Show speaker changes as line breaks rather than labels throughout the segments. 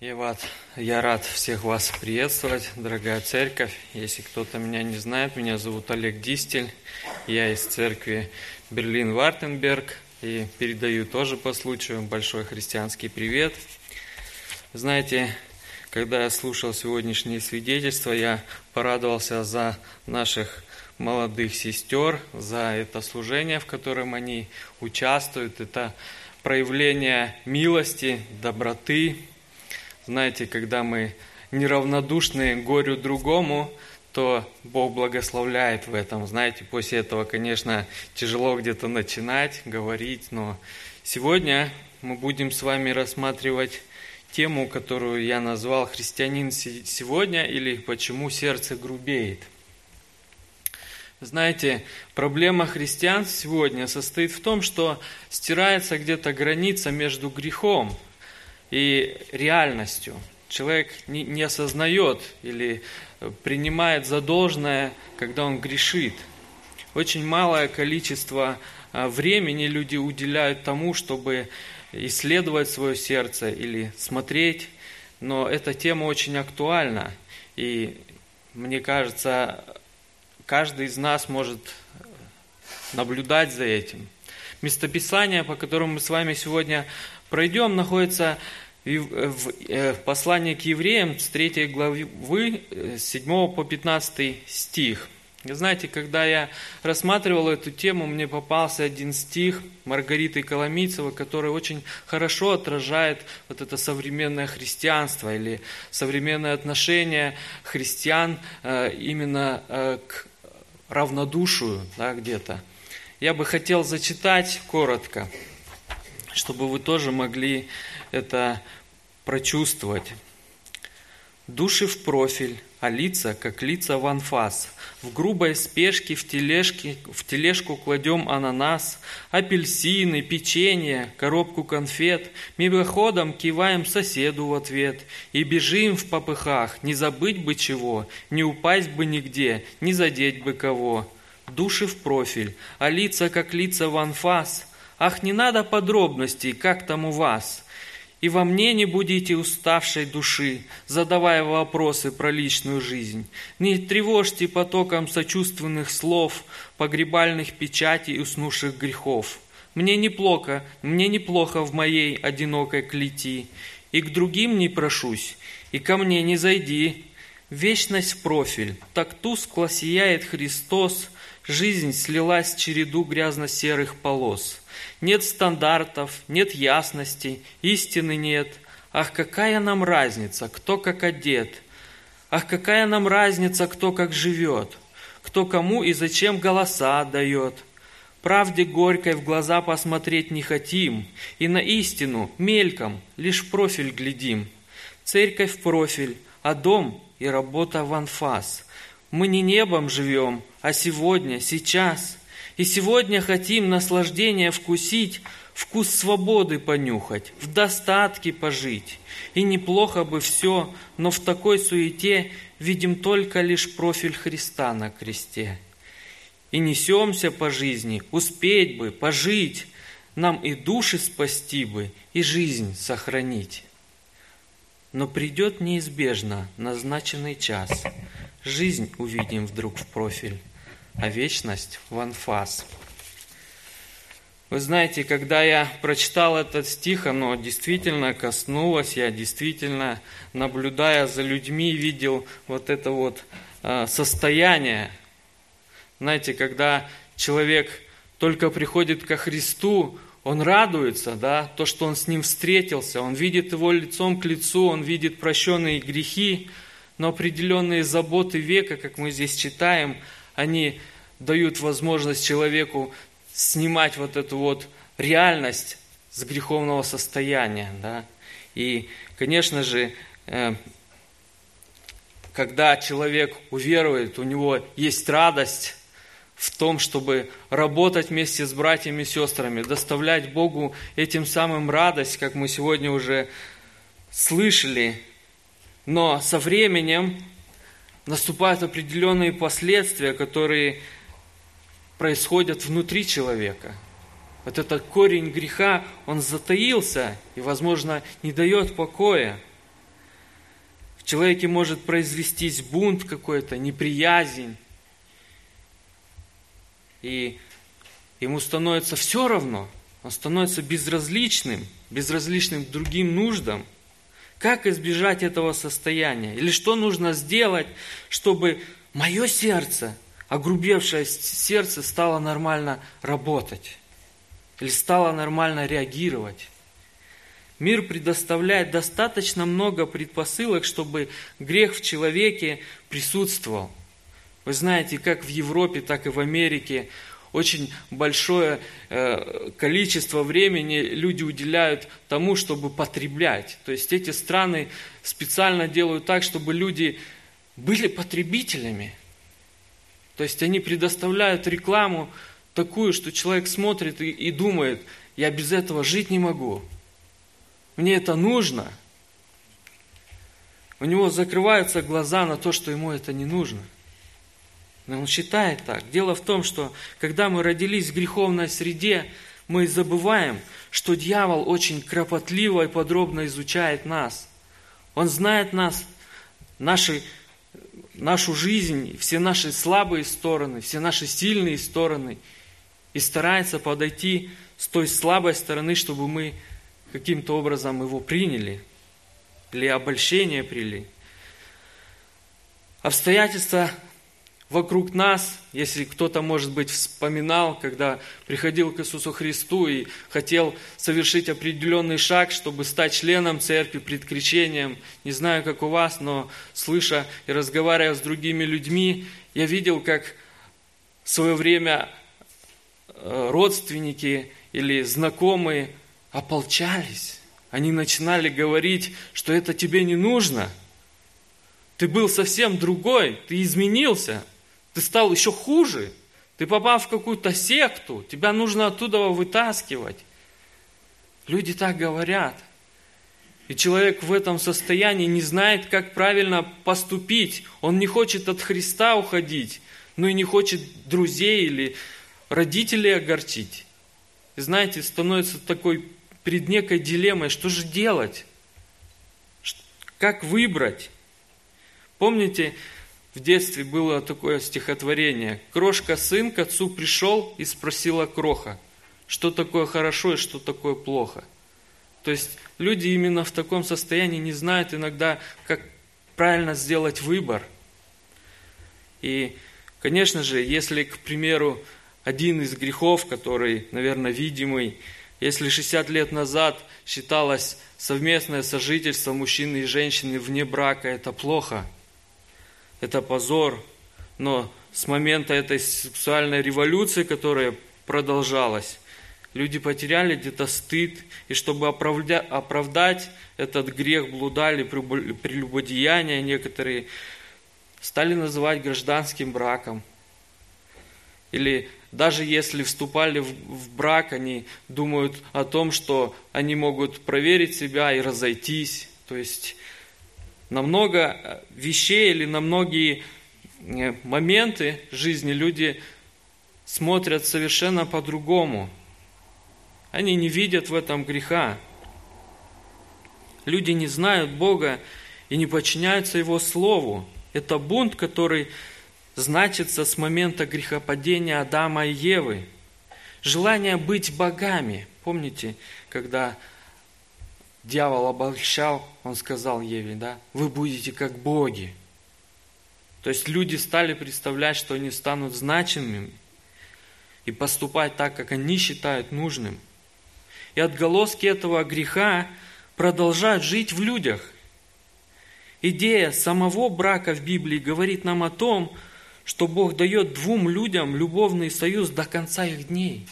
Я рад, я рад всех вас приветствовать, дорогая церковь. Если кто-то меня не знает, меня зовут Олег Дистель. Я из церкви Берлин-Вартенберг и передаю тоже по случаю большой христианский привет. Знаете, когда я слушал сегодняшние свидетельства, я порадовался за наших молодых сестер, за это служение, в котором они участвуют. Это проявление милости, доброты, знаете, когда мы неравнодушны горю другому, то Бог благословляет в этом. Знаете, после этого, конечно, тяжело где-то начинать, говорить, но сегодня мы будем с вами рассматривать тему, которую я назвал «Христианин сегодня» или «Почему сердце грубеет». Знаете, проблема христиан сегодня состоит в том, что стирается где-то граница между грехом – и реальностью. Человек не, не осознает или принимает за должное, когда он грешит. Очень малое количество а, времени люди уделяют тому, чтобы исследовать свое сердце или смотреть, но эта тема очень актуальна. И мне кажется, каждый из нас может наблюдать за этим. Местописание, по которому мы с вами сегодня пройдем, находится в э, послании к евреям с 3 главы, с 7 по 15 стих. Знаете, когда я рассматривал эту тему, мне попался один стих Маргариты Коломийцевой, который очень хорошо отражает вот это современное христианство или современное отношение христиан э, именно э, к равнодушию да, где-то. Я бы хотел зачитать коротко чтобы вы тоже могли это прочувствовать. Души в профиль, а лица, как лица в анфас. В грубой спешке в, тележке, в тележку кладем ананас, апельсины, печенье, коробку конфет. Мимоходом киваем соседу в ответ и бежим в попыхах, не забыть бы чего, не упасть бы нигде, не задеть бы кого. Души в профиль, а лица, как лица в анфас. Ах, не надо подробностей, как там у вас. И во мне не будете уставшей души, задавая вопросы про личную жизнь. Не тревожьте потоком сочувственных слов, погребальных печатей уснувших грехов. Мне неплохо, мне неплохо в моей одинокой клети, и к другим не прошусь, и ко мне не зайди. Вечность в профиль, так тускло сияет Христос, жизнь слилась в череду грязно-серых полос – нет стандартов, нет ясности, истины нет. Ах, какая нам разница, кто как одет? Ах, какая нам разница, кто как живет? Кто кому и зачем голоса отдает? Правде горькой в глаза посмотреть не хотим, И на истину мельком лишь профиль глядим. Церковь в профиль, а дом и работа в анфас. Мы не небом живем, а сегодня, сейчас – и сегодня хотим наслаждения вкусить, вкус свободы понюхать, в достатке пожить. И неплохо бы все, но в такой суете видим только лишь профиль Христа на кресте. И несемся по жизни, успеть бы, пожить, нам и души спасти бы, и жизнь сохранить. Но придет неизбежно назначенный час, жизнь увидим вдруг в профиль, а вечность в анфас. Вы знаете, когда я прочитал этот стих, оно действительно коснулось, я действительно, наблюдая за людьми, видел вот это вот а, состояние. Знаете, когда человек только приходит ко Христу, он радуется, да, то, что он с ним встретился, он видит его лицом к лицу, он видит прощенные грехи, но определенные заботы века, как мы здесь читаем, они дают возможность человеку снимать вот эту вот реальность с греховного состояния. Да? И, конечно же, э, когда человек уверует, у него есть радость в том, чтобы работать вместе с братьями и сестрами, доставлять Богу этим самым радость, как мы сегодня уже слышали. Но со временем наступают определенные последствия, которые происходят внутри человека. Вот этот корень греха, он затаился и, возможно, не дает покоя. человеке может произвестись бунт какой-то, неприязнь. И ему становится все равно, он становится безразличным, безразличным к другим нуждам. Как избежать этого состояния? Или что нужно сделать, чтобы мое сердце, огрубевшее сердце, стало нормально работать? Или стало нормально реагировать? Мир предоставляет достаточно много предпосылок, чтобы грех в человеке присутствовал. Вы знаете, как в Европе, так и в Америке очень большое э, количество времени люди уделяют тому, чтобы потреблять. То есть эти страны специально делают так, чтобы люди были потребителями. То есть они предоставляют рекламу такую, что человек смотрит и, и думает, я без этого жить не могу. Мне это нужно. У него закрываются глаза на то, что ему это не нужно. Но он считает так. Дело в том, что когда мы родились в греховной среде, мы забываем, что дьявол очень кропотливо и подробно изучает нас. Он знает нас, наши, нашу жизнь, все наши слабые стороны, все наши сильные стороны, и старается подойти с той слабой стороны, чтобы мы каким-то образом его приняли, или обольщение приняли. Обстоятельства вокруг нас, если кто-то, может быть, вспоминал, когда приходил к Иисусу Христу и хотел совершить определенный шаг, чтобы стать членом церкви пред крещением, не знаю, как у вас, но слыша и разговаривая с другими людьми, я видел, как в свое время э, родственники или знакомые ополчались. Они начинали говорить, что это тебе не нужно. Ты был совсем другой, ты изменился, ты стал еще хуже. Ты попал в какую-то секту, тебя нужно оттуда вытаскивать. Люди так говорят. И человек в этом состоянии не знает, как правильно поступить. Он не хочет от Христа уходить, но и не хочет друзей или родителей огорчить. И знаете, становится такой перед некой дилеммой, что же делать? Как выбрать? Помните, в детстве было такое стихотворение. Крошка сын к отцу пришел и спросила кроха, что такое хорошо и что такое плохо. То есть люди именно в таком состоянии не знают иногда, как правильно сделать выбор. И, конечно же, если, к примеру, один из грехов, который, наверное, видимый, если 60 лет назад считалось совместное сожительство мужчины и женщины вне брака, это плохо, это позор. Но с момента этой сексуальной революции, которая продолжалась, люди потеряли где-то стыд, и чтобы оправдать этот грех блуда или прелюбодеяния, некоторые стали называть гражданским браком. Или даже если вступали в, брак, они думают о том, что они могут проверить себя и разойтись. То есть на много э, вещей или на многие э, моменты жизни люди смотрят совершенно по-другому. Они не видят в этом греха. Люди не знают Бога и не подчиняются Его Слову. Это бунт, который значится с момента грехопадения Адама и Евы. Желание быть богами. Помните, когда дьявол обольщал, он сказал Еве, да, вы будете как боги. То есть люди стали представлять, что они станут значимыми и поступать так, как они считают нужным. И отголоски этого греха продолжают жить в людях. Идея самого брака в Библии говорит нам о том, что Бог дает двум людям любовный союз до конца их дней.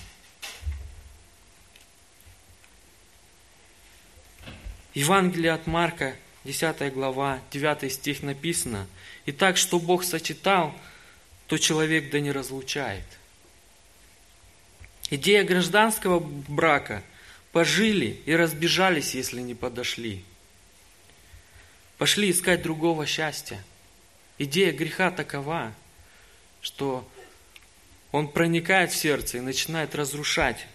Евангелие от Марка, 10 глава, 9 стих написано, «И так, что Бог сочетал, то человек да не разлучает». Идея гражданского брака – пожили и разбежались, если не подошли. Пошли искать другого счастья. Идея греха такова – что он проникает в сердце и начинает разрушать.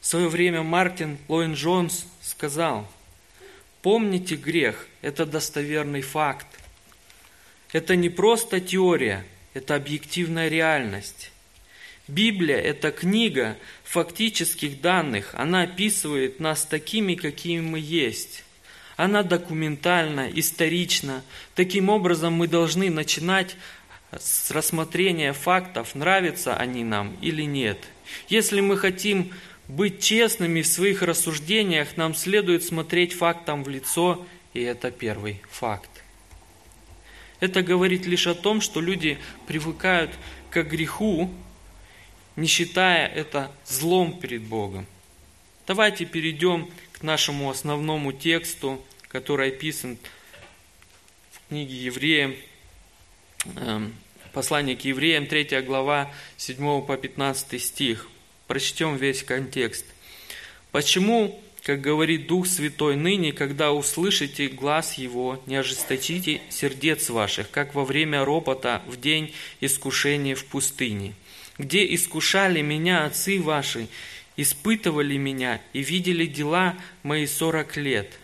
В свое время Мартин Лоин Джонс сказал, Помните грех – это достоверный факт. Это не просто теория, это объективная реальность. Библия – это книга фактических данных. Она описывает нас такими, какими мы есть. Она документальна, исторична. Таким образом, мы должны начинать с рассмотрения фактов, нравятся они нам или нет. Если мы хотим быть честными в своих рассуждениях, нам следует смотреть фактам в лицо, и это первый факт. Это говорит лишь о том, что люди привыкают к греху, не считая это злом перед Богом. Давайте перейдем к нашему основному тексту, который описан в книге Евреям, эм, послание к Евреям, 3 глава, 7 по 15 стих. Прочтем весь контекст. «Почему, как говорит Дух Святой, ныне, когда услышите глаз Его, не ожесточите сердец ваших, как во время ропота в день искушения в пустыне, где искушали меня отцы ваши, испытывали меня и видели дела мои сорок лет.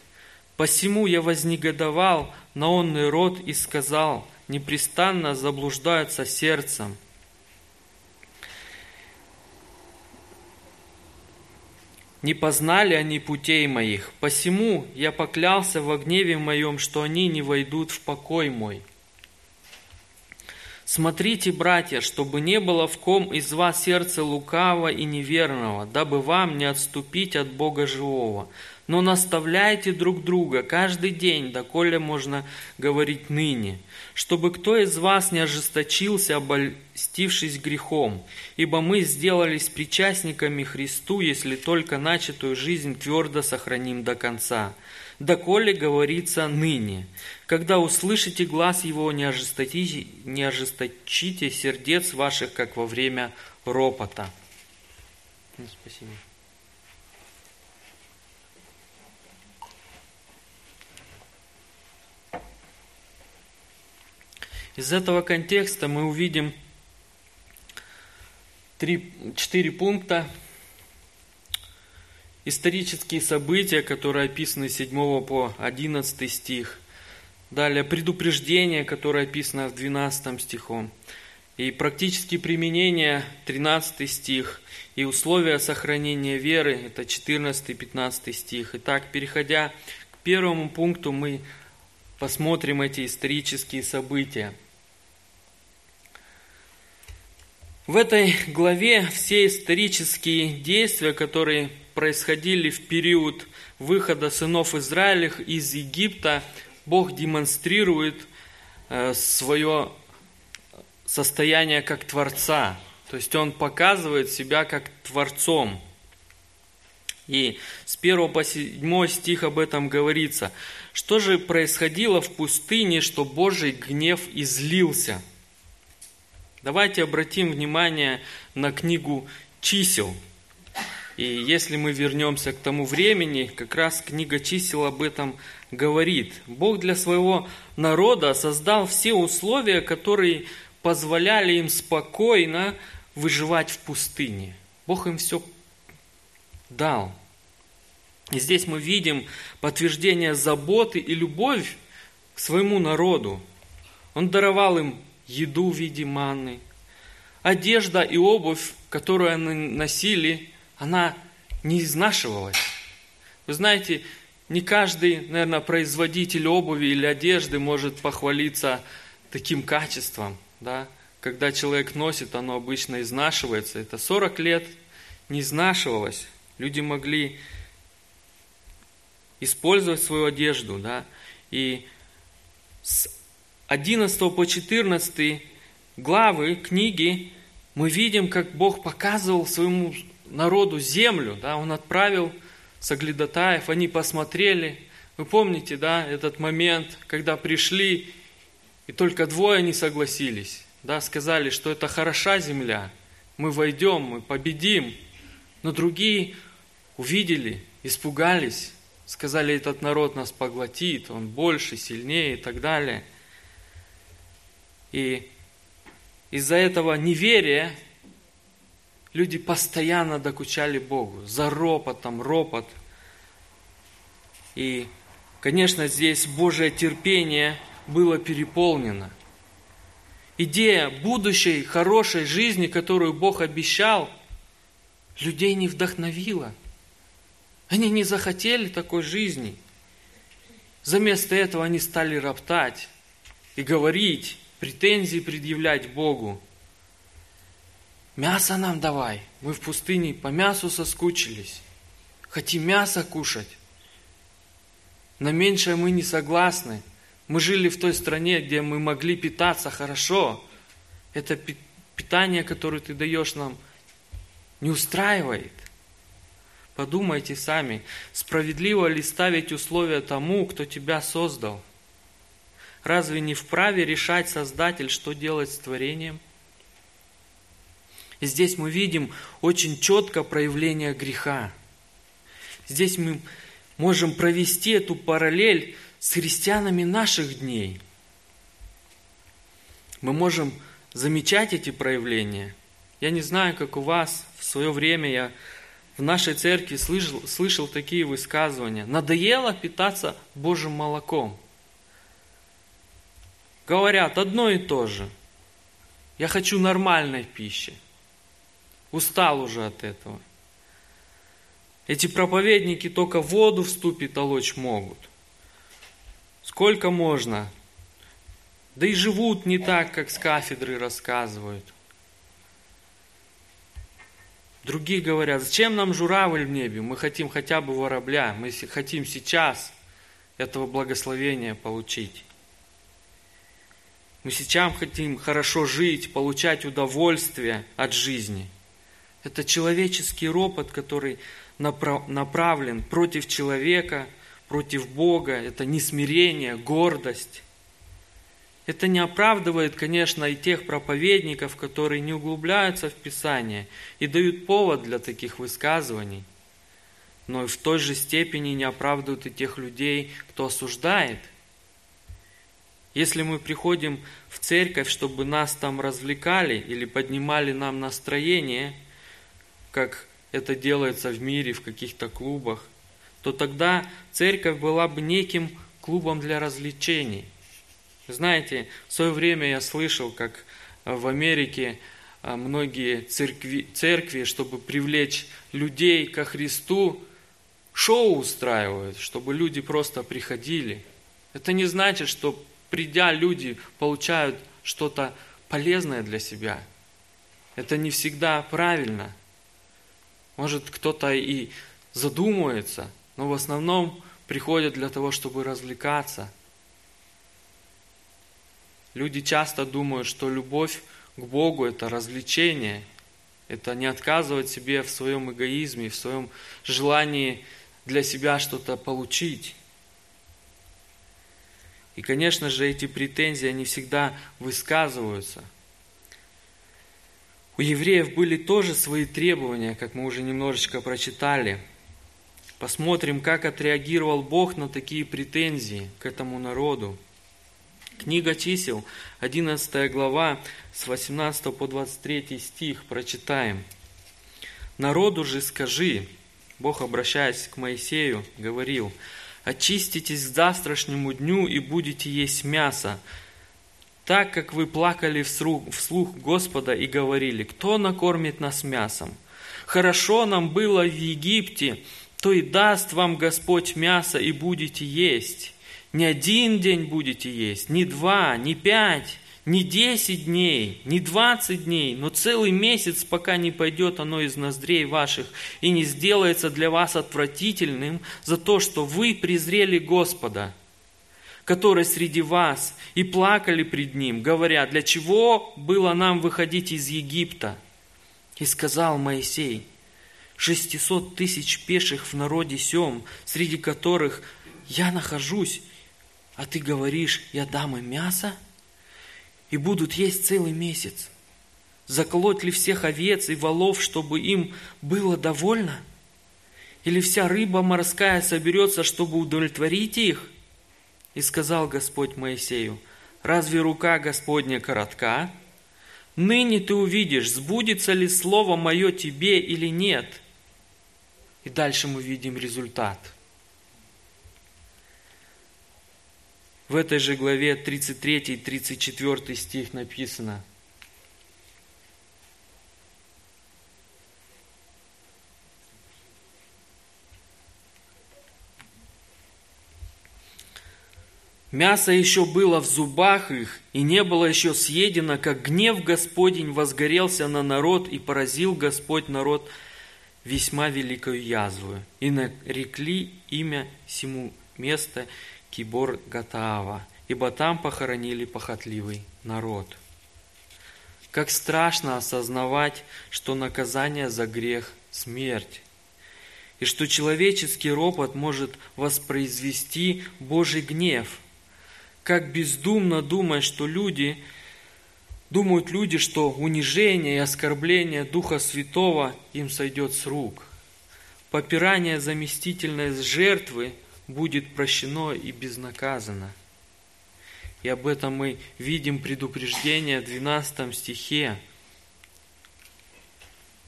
Посему я вознегодовал на онный род и сказал, непрестанно заблуждаются сердцем. Не познали они путей моих, посему я поклялся во гневе моем, что они не войдут в покой мой. Смотрите, братья, чтобы не было в ком из вас сердца лукавого и неверного, дабы вам не отступить от Бога живого. Но наставляйте друг друга каждый день, доколе можно говорить ныне, чтобы кто из вас не ожесточился, обольстившись грехом, ибо мы сделались причастниками Христу, если только начатую жизнь твердо сохраним до конца доколе говорится ныне. Когда услышите глаз его, не ожесточите, не ожесточите сердец ваших, как во время ропота. Ну, спасибо. Из этого контекста мы увидим три, четыре пункта, исторические события, которые описаны с 7 по 11 стих. Далее предупреждение, которое описано в 12 стихом. И практические применения 13 стих. И условия сохранения веры, это 14-15 стих. Итак, переходя к первому пункту, мы посмотрим эти исторические события. В этой главе все исторические действия, которые происходили в период выхода сынов Израилев из Египта, Бог демонстрирует э, свое состояние как Творца. То есть Он показывает себя как Творцом. И с 1 по 7 стих об этом говорится. Что же происходило в пустыне, что Божий гнев излился? Давайте обратим внимание на книгу чисел – и если мы вернемся к тому времени, как раз книга чисел об этом говорит. Бог для своего народа создал все условия, которые позволяли им спокойно выживать в пустыне. Бог им все дал. И здесь мы видим подтверждение заботы и любовь к своему народу. Он даровал им еду в виде манны, одежда и обувь, которую они носили, она не изнашивалась. Вы знаете, не каждый, наверное, производитель обуви или одежды может похвалиться таким качеством. Да? Когда человек носит, оно обычно изнашивается. Это 40 лет не изнашивалось. Люди могли использовать свою одежду. Да? И с 11 по 14 главы книги мы видим, как Бог показывал своему народу землю, да, он отправил соглядатаев, они посмотрели. Вы помните, да, этот момент, когда пришли, и только двое не согласились, да, сказали, что это хороша земля, мы войдем, мы победим. Но другие увидели, испугались, сказали, этот народ нас поглотит, он больше, сильнее и так далее. И из-за этого неверия люди постоянно докучали Богу, за ропотом, ропот. И Конечно, здесь Божье терпение было переполнено. Идея будущей хорошей жизни, которую Бог обещал, людей не вдохновила. Они не захотели такой жизни. Заместо этого они стали роптать и говорить, претензии предъявлять Богу. Мясо нам давай. Мы в пустыне по мясу соскучились. Хотим мясо кушать. На меньшее мы не согласны. Мы жили в той стране, где мы могли питаться хорошо. Это питание, которое ты даешь нам, не устраивает. Подумайте сами, справедливо ли ставить условия тому, кто тебя создал? Разве не вправе решать Создатель, что делать с творением? И здесь мы видим очень четко проявление греха. Здесь мы можем провести эту параллель с христианами наших дней. Мы можем замечать эти проявления. Я не знаю, как у вас, в свое время я в нашей церкви слышал, слышал такие высказывания. Надоело питаться Божьим молоком. Говорят одно и то же. Я хочу нормальной пищи. Устал уже от этого. Эти проповедники только воду в ступе толочь могут. Сколько можно? Да и живут не так, как с кафедры рассказывают. Другие говорят, зачем нам журавль в небе? Мы хотим хотя бы воробля, мы хотим сейчас этого благословения получить. Мы сейчас хотим хорошо жить, получать удовольствие от жизни. Это человеческий ропот, который направлен против человека, против Бога. Это несмирение, гордость. Это не оправдывает, конечно, и тех проповедников, которые не углубляются в Писание и дают повод для таких высказываний. Но и в той же степени не оправдывают и тех людей, кто осуждает. Если мы приходим в церковь, чтобы нас там развлекали или поднимали нам настроение, как это делается в мире, в каких-то клубах, то тогда церковь была бы неким клубом для развлечений. Знаете, в свое время я слышал, как в Америке а, многие церкви, церкви, чтобы привлечь людей ко Христу, шоу устраивают, чтобы люди просто приходили. Это не значит, что придя люди получают что-то полезное для себя. Это не всегда правильно. Может, кто-то и задумывается, но в основном приходят для того, чтобы развлекаться – Люди часто думают, что любовь к Богу – это развлечение, это не отказывать себе в своем эгоизме, в своем желании для себя что-то получить. И, конечно же, эти претензии, они всегда высказываются. У евреев были тоже свои требования, как мы уже немножечко прочитали. Посмотрим, как отреагировал Бог на такие претензии к этому народу. Книга чисел, 11 глава, с 18 по 23 стих прочитаем. «Народу же скажи, Бог, обращаясь к Моисею, говорил, «Очиститесь к завтрашнему дню и будете есть мясо, так как вы плакали вслух, Господа и говорили, кто накормит нас мясом? Хорошо нам было в Египте, то и даст вам Господь мясо и будете есть. Не один день будете есть, не два, не пять, не десять дней, не двадцать дней, но целый месяц, пока не пойдет оно из ноздрей ваших и не сделается для вас отвратительным за то, что вы презрели Господа, который среди вас, и плакали пред Ним, говоря, для чего было нам выходить из Египта? И сказал Моисей, шестисот тысяч пеших в народе сем, среди которых я нахожусь, а ты говоришь, я дам им мясо, и будут есть целый месяц. Заколоть ли всех овец и волов, чтобы им было довольно? Или вся рыба морская соберется, чтобы удовлетворить их? И сказал Господь Моисею, разве рука Господня коротка? Ныне ты увидишь, сбудется ли слово мое тебе или нет. И дальше мы видим результат – В этой же главе 33 и 34 стих написано – Мясо еще было в зубах их, и не было еще съедено, как гнев Господень возгорелся на народ, и поразил Господь народ весьма великою язвою. И нарекли имя сему место Кибор Гатаава, ибо там похоронили похотливый народ. Как страшно осознавать, что наказание за грех – смерть, и что человеческий ропот может воспроизвести Божий гнев – как бездумно думать, что люди, думают люди, что унижение и оскорбление Духа Святого им сойдет с рук. Попирание заместительной жертвы будет прощено и безнаказано. И об этом мы видим предупреждение в 12 стихе.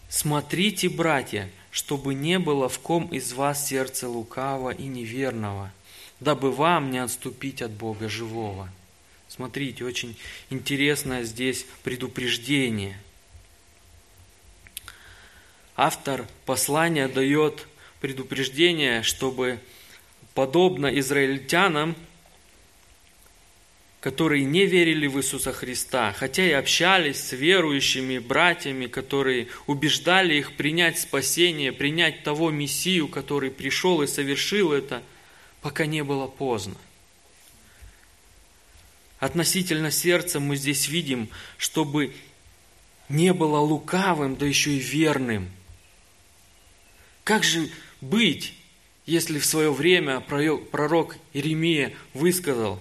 «Смотрите, братья, чтобы не было в ком из вас сердца лукавого и неверного, дабы вам не отступить от Бога живого. Смотрите, очень интересное здесь предупреждение. Автор послания дает предупреждение, чтобы подобно израильтянам, которые не верили в Иисуса Христа, хотя и общались с верующими братьями, которые убеждали их принять спасение, принять того Мессию, который пришел и совершил это – пока не было поздно. Относительно сердца мы здесь видим, чтобы не было лукавым, да еще и верным. Как же быть, если в свое время пророк Иеремия высказал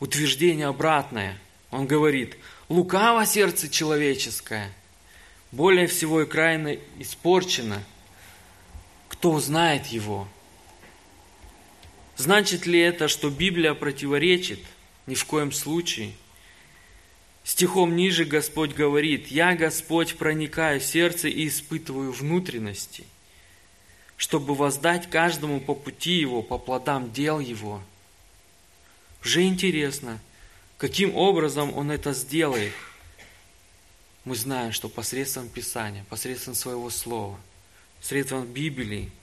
утверждение обратное? Он говорит, лукаво сердце человеческое, более всего и крайне испорчено. Кто узнает его? Значит ли это, что Библия противоречит? Ни в коем случае. Стихом ниже Господь говорит, «Я, Господь, проникаю в сердце и испытываю внутренности, чтобы воздать каждому по пути его, по плодам дел его». Уже интересно, каким образом Он это сделает. Мы знаем, что посредством Писания, посредством Своего Слова, посредством Библии –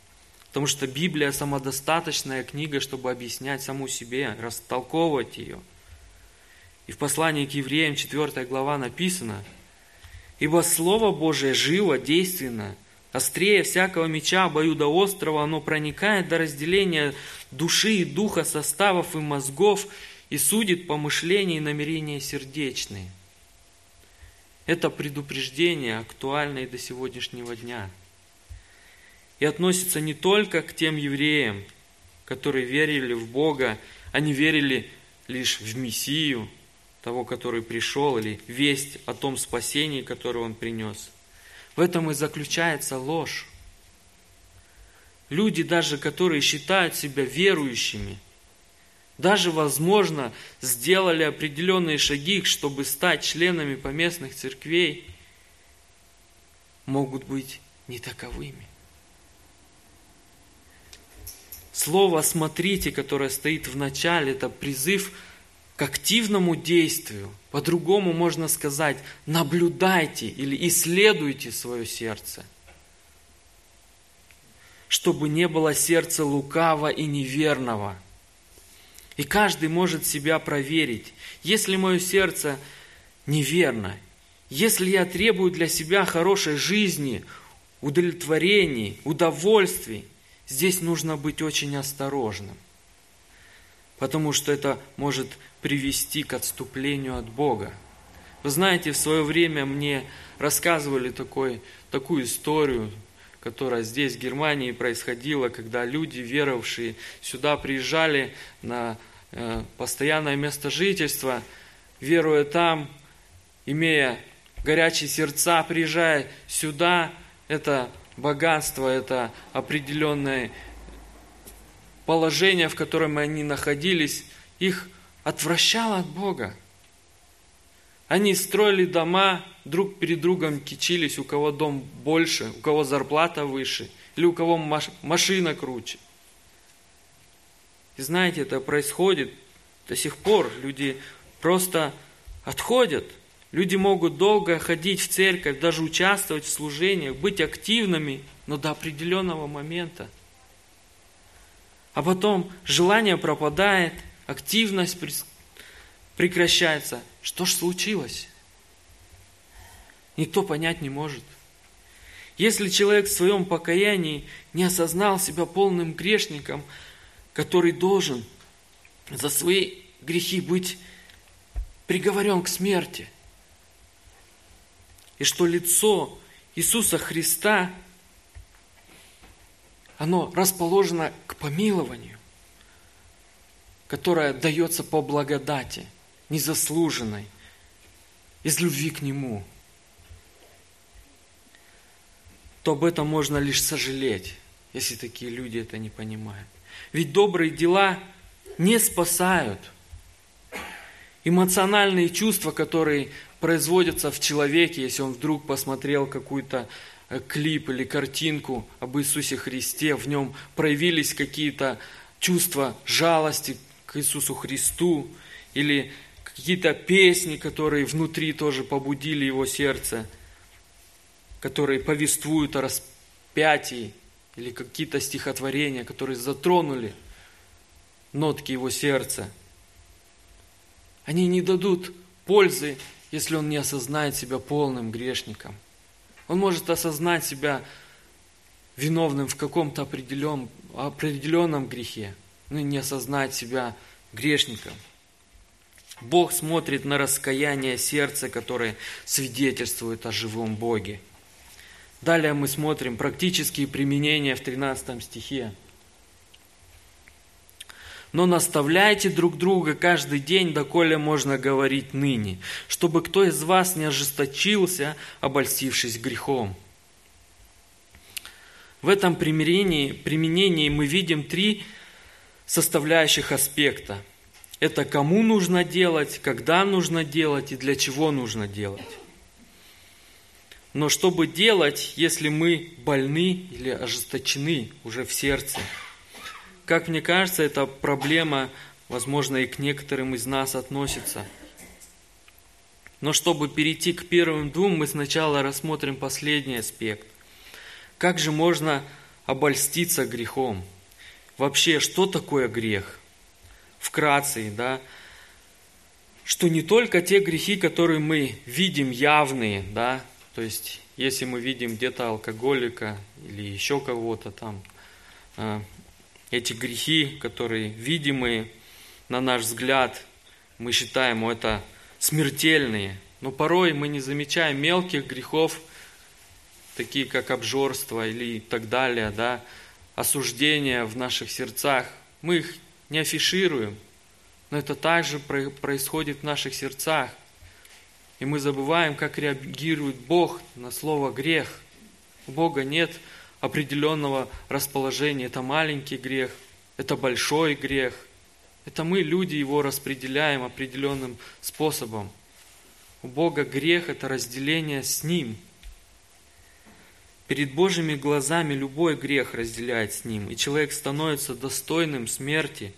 Потому что Библия самодостаточная книга, чтобы объяснять саму себе, растолковывать ее. И в послании к евреям 4 глава написано, «Ибо Слово Божие живо, действенно, острее всякого меча обоюдоострого, оно проникает до разделения души и духа, составов и мозгов, и судит помышления и намерения сердечные». Это предупреждение актуально и до сегодняшнего дня – и относится не только к тем евреям, которые верили в Бога, они верили лишь в Мессию, того, который пришел, или весть о том спасении, которое Он принес. В этом и заключается ложь. Люди даже, которые считают себя верующими, даже, возможно, сделали определенные шаги, чтобы стать членами поместных церквей, могут быть не таковыми. Слово «смотрите», которое стоит в начале, это призыв к активному действию. По-другому можно сказать, наблюдайте или исследуйте свое сердце, чтобы не было сердца лукавого и неверного. И каждый может себя проверить. Если мое сердце неверно, если я требую для себя хорошей жизни, удовлетворений, удовольствий, Здесь нужно быть очень осторожным, потому что это может привести к отступлению от Бога. Вы знаете, в свое время мне рассказывали такой, такую историю, которая здесь, в Германии, происходила, когда люди, веровавшие сюда, приезжали на э, постоянное место жительства, веруя там, имея горячие сердца, приезжая сюда, это богатство, это определенное положение, в котором они находились, их отвращало от Бога. Они строили дома, друг перед другом кичились, у кого дом больше, у кого зарплата выше, или у кого машина круче. И знаете, это происходит До сих пор люди просто отходят. Люди могут долго ходить в церковь, даже участвовать в служениях, быть активными, но до определенного момента. А потом желание пропадает, активность прекращается. Что ж случилось? Никто понять не может. Если человек в своем покаянии не осознал себя полным грешником, который должен за свои грехи быть приговорен к смерти, и что лицо Иисуса Христа, оно расположено к помилованию, которое дается по благодати, незаслуженной, из любви к Нему – то об этом можно лишь сожалеть, если такие люди это не понимают. Ведь добрые дела не спасают. Эмоциональные чувства, которые производятся в человеке, если он вдруг посмотрел какую-то клип или картинку об Иисусе Христе, в нем проявились какие-то чувства жалости к Иисусу Христу, или какие-то песни, которые внутри тоже побудили его сердце – которые повествуют о распятии, или какие-то стихотворения, которые затронули нотки его сердца. Они не дадут пользы, если он не осознает себя полным грешником. Он может осознать себя виновным в каком-то определенном, определенном грехе, но не осознать себя грешником. Бог смотрит на раскаяние сердца, которое свидетельствует о живом Боге. Далее мы смотрим практические применения в 13 стихе. Но наставляйте друг друга каждый день, доколе можно говорить ныне, чтобы кто из вас не ожесточился, обольстившись грехом. В этом примирении, применении мы видим три составляющих аспекта. Это кому нужно делать, когда нужно делать и для чего нужно делать. Но чтобы делать, если мы больны или ожесточены уже в сердце? Как мне кажется, эта проблема, возможно, и к некоторым из нас относится. Но чтобы перейти к первым двум, мы сначала рассмотрим последний аспект. Как же можно обольститься грехом? Вообще, что такое грех? Вкратце, да, что не только те грехи, которые мы видим явные, да, то есть, если мы видим где-то алкоголика или еще кого-то там, а, эти грехи, которые видимые, на наш взгляд, мы считаем это смертельные. Но порой мы не замечаем мелких грехов, такие как обжорство или так далее, да, осуждения в наших сердцах. Мы их не афишируем, но это также происходит в наших сердцах. И мы забываем, как реагирует Бог на слово грех. У Бога нет определенного расположения. Это маленький грех, это большой грех. Это мы, люди, его распределяем определенным способом. У Бога грех – это разделение с Ним. Перед Божьими глазами любой грех разделяет с Ним, и человек становится достойным смерти.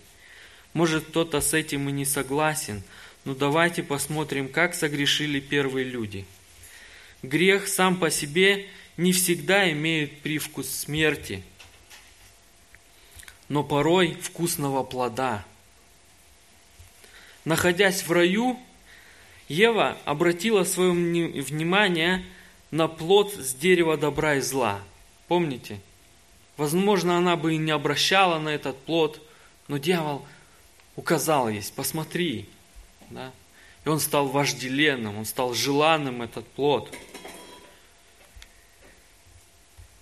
Может, кто-то с этим и не согласен – но давайте посмотрим, как согрешили первые люди. Грех сам по себе не всегда имеет привкус смерти, но порой вкусного плода. Находясь в раю, Ева обратила свое внимание на плод с дерева добра и зла. Помните? Возможно, она бы и не обращала на этот плод, но дьявол указал ей, посмотри, да? И он стал вожделенным, он стал желанным, этот плод.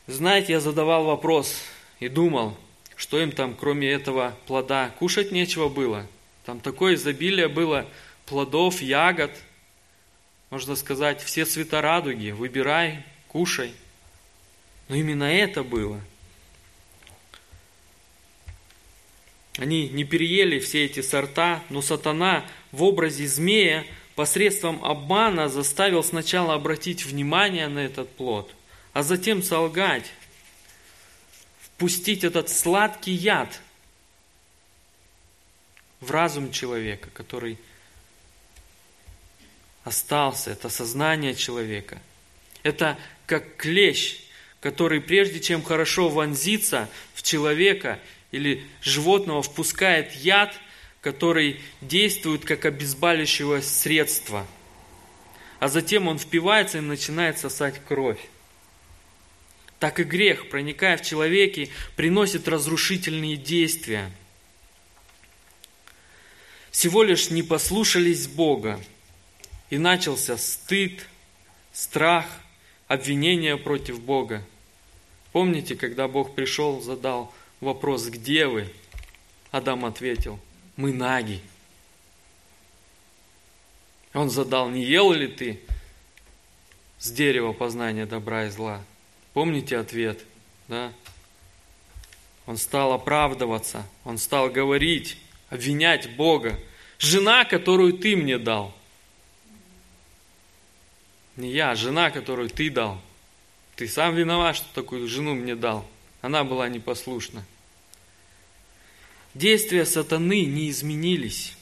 Знаете, я задавал вопрос и думал, что им там, кроме этого плода, кушать нечего было. Там такое изобилие было плодов, ягод, можно сказать, все цвета радуги, выбирай, кушай. Но именно это было – Они не переели все эти сорта, но сатана в образе змея посредством обмана заставил сначала обратить внимание на этот плод, а затем солгать, впустить этот сладкий яд. в разум человека, который остался, это сознание человека. Это как клещ, который прежде чем хорошо вонзиться в человека или животного, впускает яд, который действует как обезболивающее средство. А затем он впивается и начинает сосать кровь. Так и грех, проникая в человеке, приносит разрушительные действия. Всего лишь не послушались Бога, и начался стыд, страх, обвинение против Бога. Помните, когда Бог пришел, задал вопрос, где вы? Адам ответил, мы наги. Он задал, не ел ли ты с дерева познания добра и зла? Помните ответ? Да? Он стал оправдываться, он стал говорить, обвинять Бога. Жена, которую ты мне дал. Не я, а жена, которую ты дал. Ты сам виноват, что такую жену мне дал. Она была непослушна. Действия сатаны не изменились,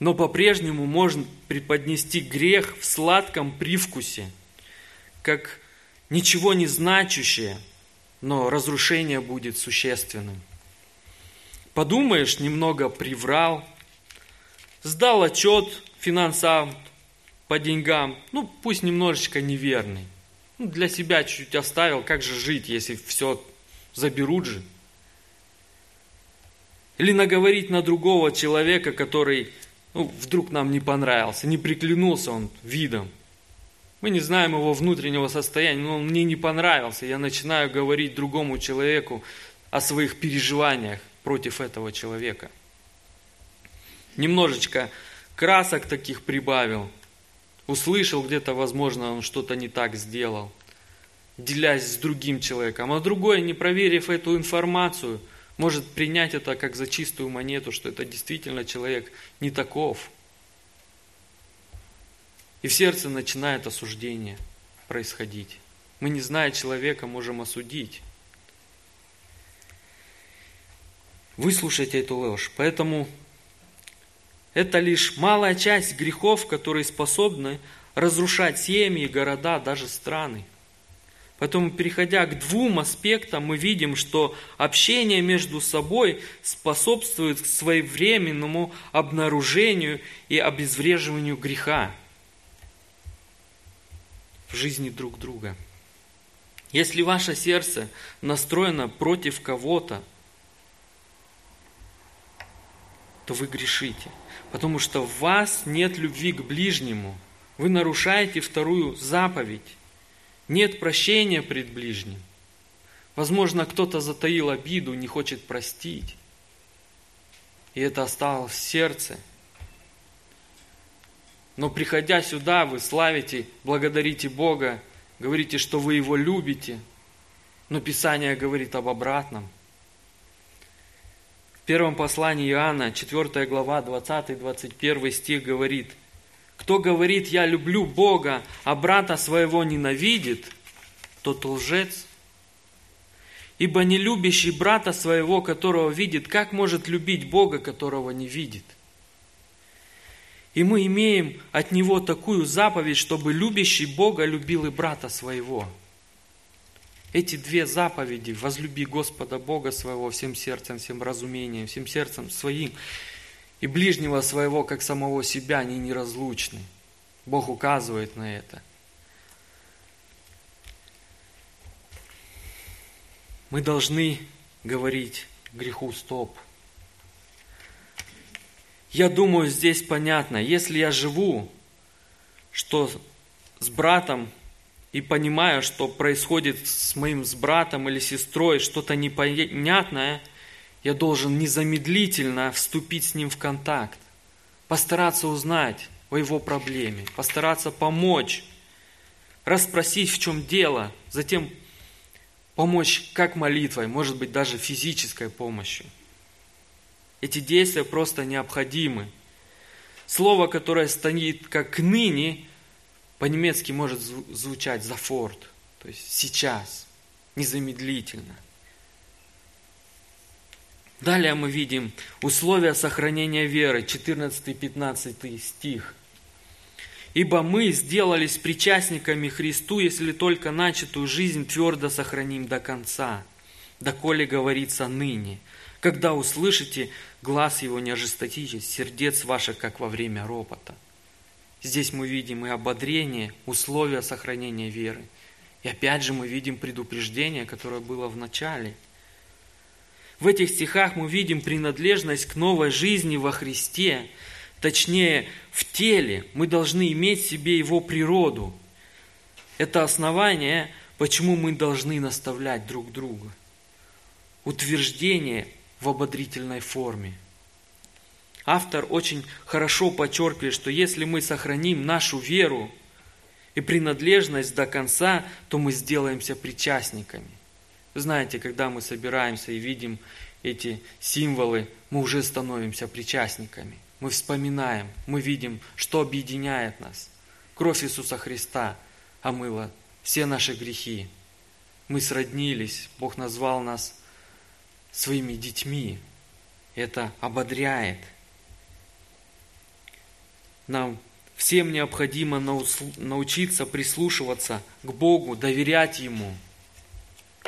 но по-прежнему можно преподнести грех в сладком привкусе, как ничего не значащее, но разрушение будет существенным. Подумаешь, немного приврал, сдал отчет финансам по деньгам, ну пусть немножечко неверный. Ну, для себя чуть-чуть оставил, как же жить, если все заберут же. Или наговорить на другого человека, который ну, вдруг нам не понравился, не приглянулся он видом. Мы не знаем его внутреннего состояния, но он мне не понравился. Я начинаю говорить другому человеку о своих переживаниях против этого человека. Немножечко красок таких прибавил. Услышал где-то, возможно, он что-то не так сделал, делясь с другим человеком. А другой, не проверив эту информацию – может принять это как за чистую монету, что это действительно человек не таков. И в сердце начинает осуждение происходить. Мы, не зная человека, можем осудить. Выслушайте эту ложь. Поэтому это лишь малая часть грехов, которые способны разрушать семьи, города, даже страны. Поэтому, переходя к двум аспектам, мы видим, что общение между собой способствует своевременному обнаружению и обезвреживанию греха в жизни друг друга. Если ваше сердце настроено против кого-то, то вы грешите, потому что в вас нет любви к ближнему. Вы нарушаете вторую заповедь нет прощения пред ближним. Возможно, кто-то затаил обиду, не хочет простить. И это осталось в сердце. Но приходя сюда, вы славите, благодарите Бога, говорите, что вы Его любите. Но Писание говорит об обратном. В первом послании Иоанна, 4 глава, 20-21 стих говорит – кто говорит, я люблю Бога, а брата своего ненавидит, тот лжец. Ибо не любящий брата своего, которого видит, как может любить Бога, которого не видит? И мы имеем от Него такую заповедь, чтобы любящий Бога любил и брата своего. Эти две заповеди, возлюби Господа Бога своего всем сердцем, всем разумением, всем сердцем своим, и ближнего своего, как самого себя, они неразлучны. Бог указывает на это. Мы должны говорить греху стоп. Я думаю, здесь понятно, если я живу, что с братом и понимаю, что происходит с моим с братом или сестрой что-то непонятное – я должен незамедлительно вступить с ним в контакт, постараться узнать о его проблеме, постараться помочь, расспросить, в чем дело, затем помочь как молитвой, может быть, даже физической помощью. Эти действия просто необходимы. Слово, которое стоит как ныне, по-немецки может звучать «зафорт», то есть сейчас, незамедлительно. Далее мы видим условия сохранения веры, 14-15 стих. «Ибо мы сделались причастниками Христу, если только начатую жизнь твердо сохраним до конца, доколе говорится ныне. Когда услышите, глаз его не ожесточите, сердец ваших, как во время ропота». Здесь мы видим и ободрение, условия сохранения веры. И опять же мы видим предупреждение, которое было в начале – в этих стихах мы видим принадлежность к новой жизни во Христе, точнее, в теле. Мы должны иметь в себе Его природу. Это основание, почему мы должны наставлять друг друга. Утверждение в ободрительной форме. Автор очень хорошо подчеркивает, что если мы сохраним нашу веру и принадлежность до конца, то мы сделаемся причастниками. Знаете, когда мы собираемся и видим эти символы, мы уже становимся причастниками. Мы вспоминаем, мы видим, что объединяет нас. Кровь Иисуса Христа омыла все наши грехи. Мы сроднились, Бог назвал нас своими детьми. Это ободряет. Нам всем необходимо научиться прислушиваться к Богу, доверять Ему –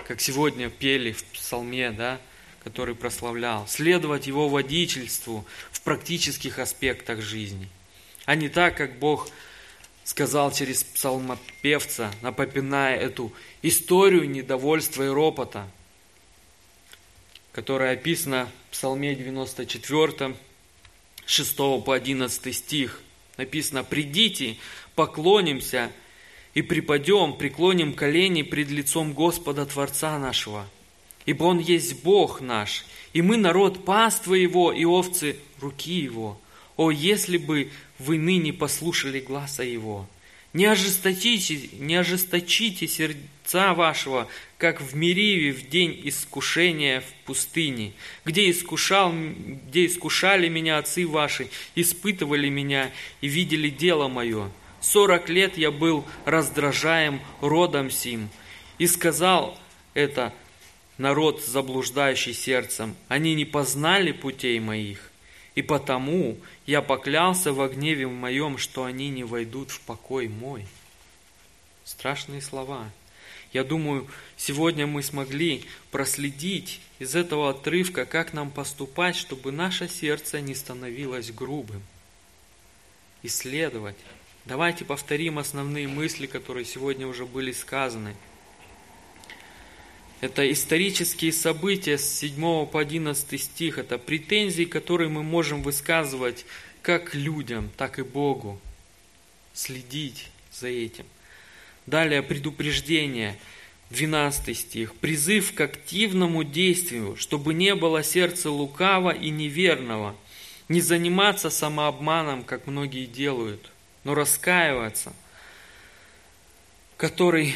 как сегодня пели в псалме, да, который прославлял, следовать Его водительству в практических аспектах жизни, а не так, как Бог сказал через псалмопевца, напоминая эту историю недовольства и ропота, которая описана в Псалме 94, 6 по 11 стих. Написано, «Придите, поклонимся и припадем, преклоним колени пред лицом Господа Творца нашего. Ибо Он есть Бог наш, и мы народ паства Его и овцы руки Его. О, если бы вы ныне послушали гласа Его! Не ожесточите, не ожесточите сердца вашего, как в Мериве в день искушения в пустыне, где, искушал, где искушали меня отцы ваши, испытывали меня и видели дело мое. Сорок лет я был раздражаем родом сим, и сказал это народ, заблуждающий сердцем, они не познали путей моих, и потому я поклялся во гневе моем, что они не войдут в покой мой. Страшные слова. Я думаю, сегодня мы смогли проследить из этого отрывка, как нам поступать, чтобы наше сердце не становилось грубым. Исследовать, Давайте повторим основные мысли, которые сегодня уже были сказаны. Это исторические события с 7 по 11 стих. Это претензии, которые мы можем высказывать как людям, так и Богу. Следить за этим. Далее предупреждение, 12 стих. Призыв к активному действию, чтобы не было сердца лукава и неверного, не заниматься самообманом, как многие делают – но раскаиваться, который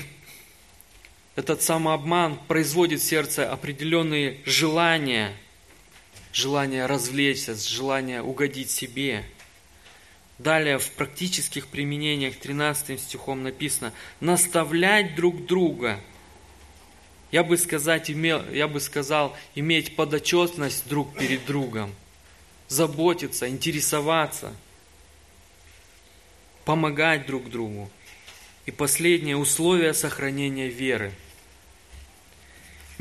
этот самообман производит в сердце определенные желания, желание развлечься, желание угодить себе. Далее в практических применениях 13 стихом написано «наставлять друг друга». Я бы, сказать, имел, я бы сказал, иметь подотчетность друг перед другом, заботиться, интересоваться – помогать друг другу. И последнее условие сохранения веры.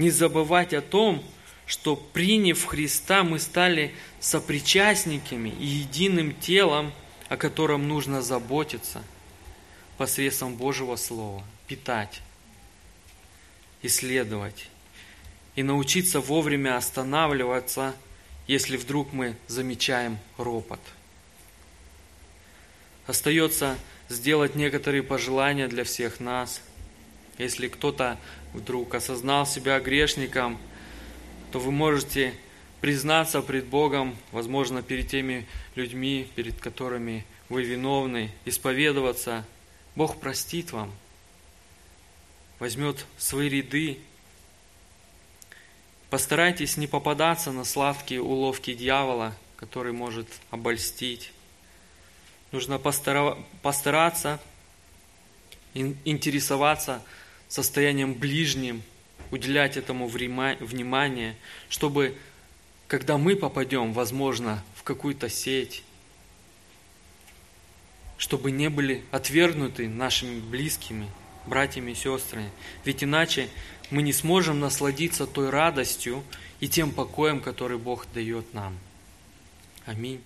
Не забывать о том, что приняв Христа, мы стали сопричастниками и единым телом, о котором нужно заботиться посредством Божьего Слова, питать, исследовать и научиться вовремя останавливаться, если вдруг мы замечаем ропот – Остается сделать некоторые пожелания для всех нас. Если кто-то вдруг осознал себя грешником, то вы можете признаться пред Богом, возможно, перед теми людьми, перед которыми вы виновны, исповедоваться. Бог простит вам, возьмет свои ряды. Постарайтесь не попадаться на сладкие уловки дьявола, который может обольстить. Нужно постараться интересоваться состоянием ближним, уделять этому внимание, чтобы когда мы попадем, возможно, в какую-то сеть, чтобы не были отвергнуты нашими близкими, братьями и сестрами. Ведь иначе мы не сможем насладиться той радостью и тем покоем, который Бог дает нам. Аминь.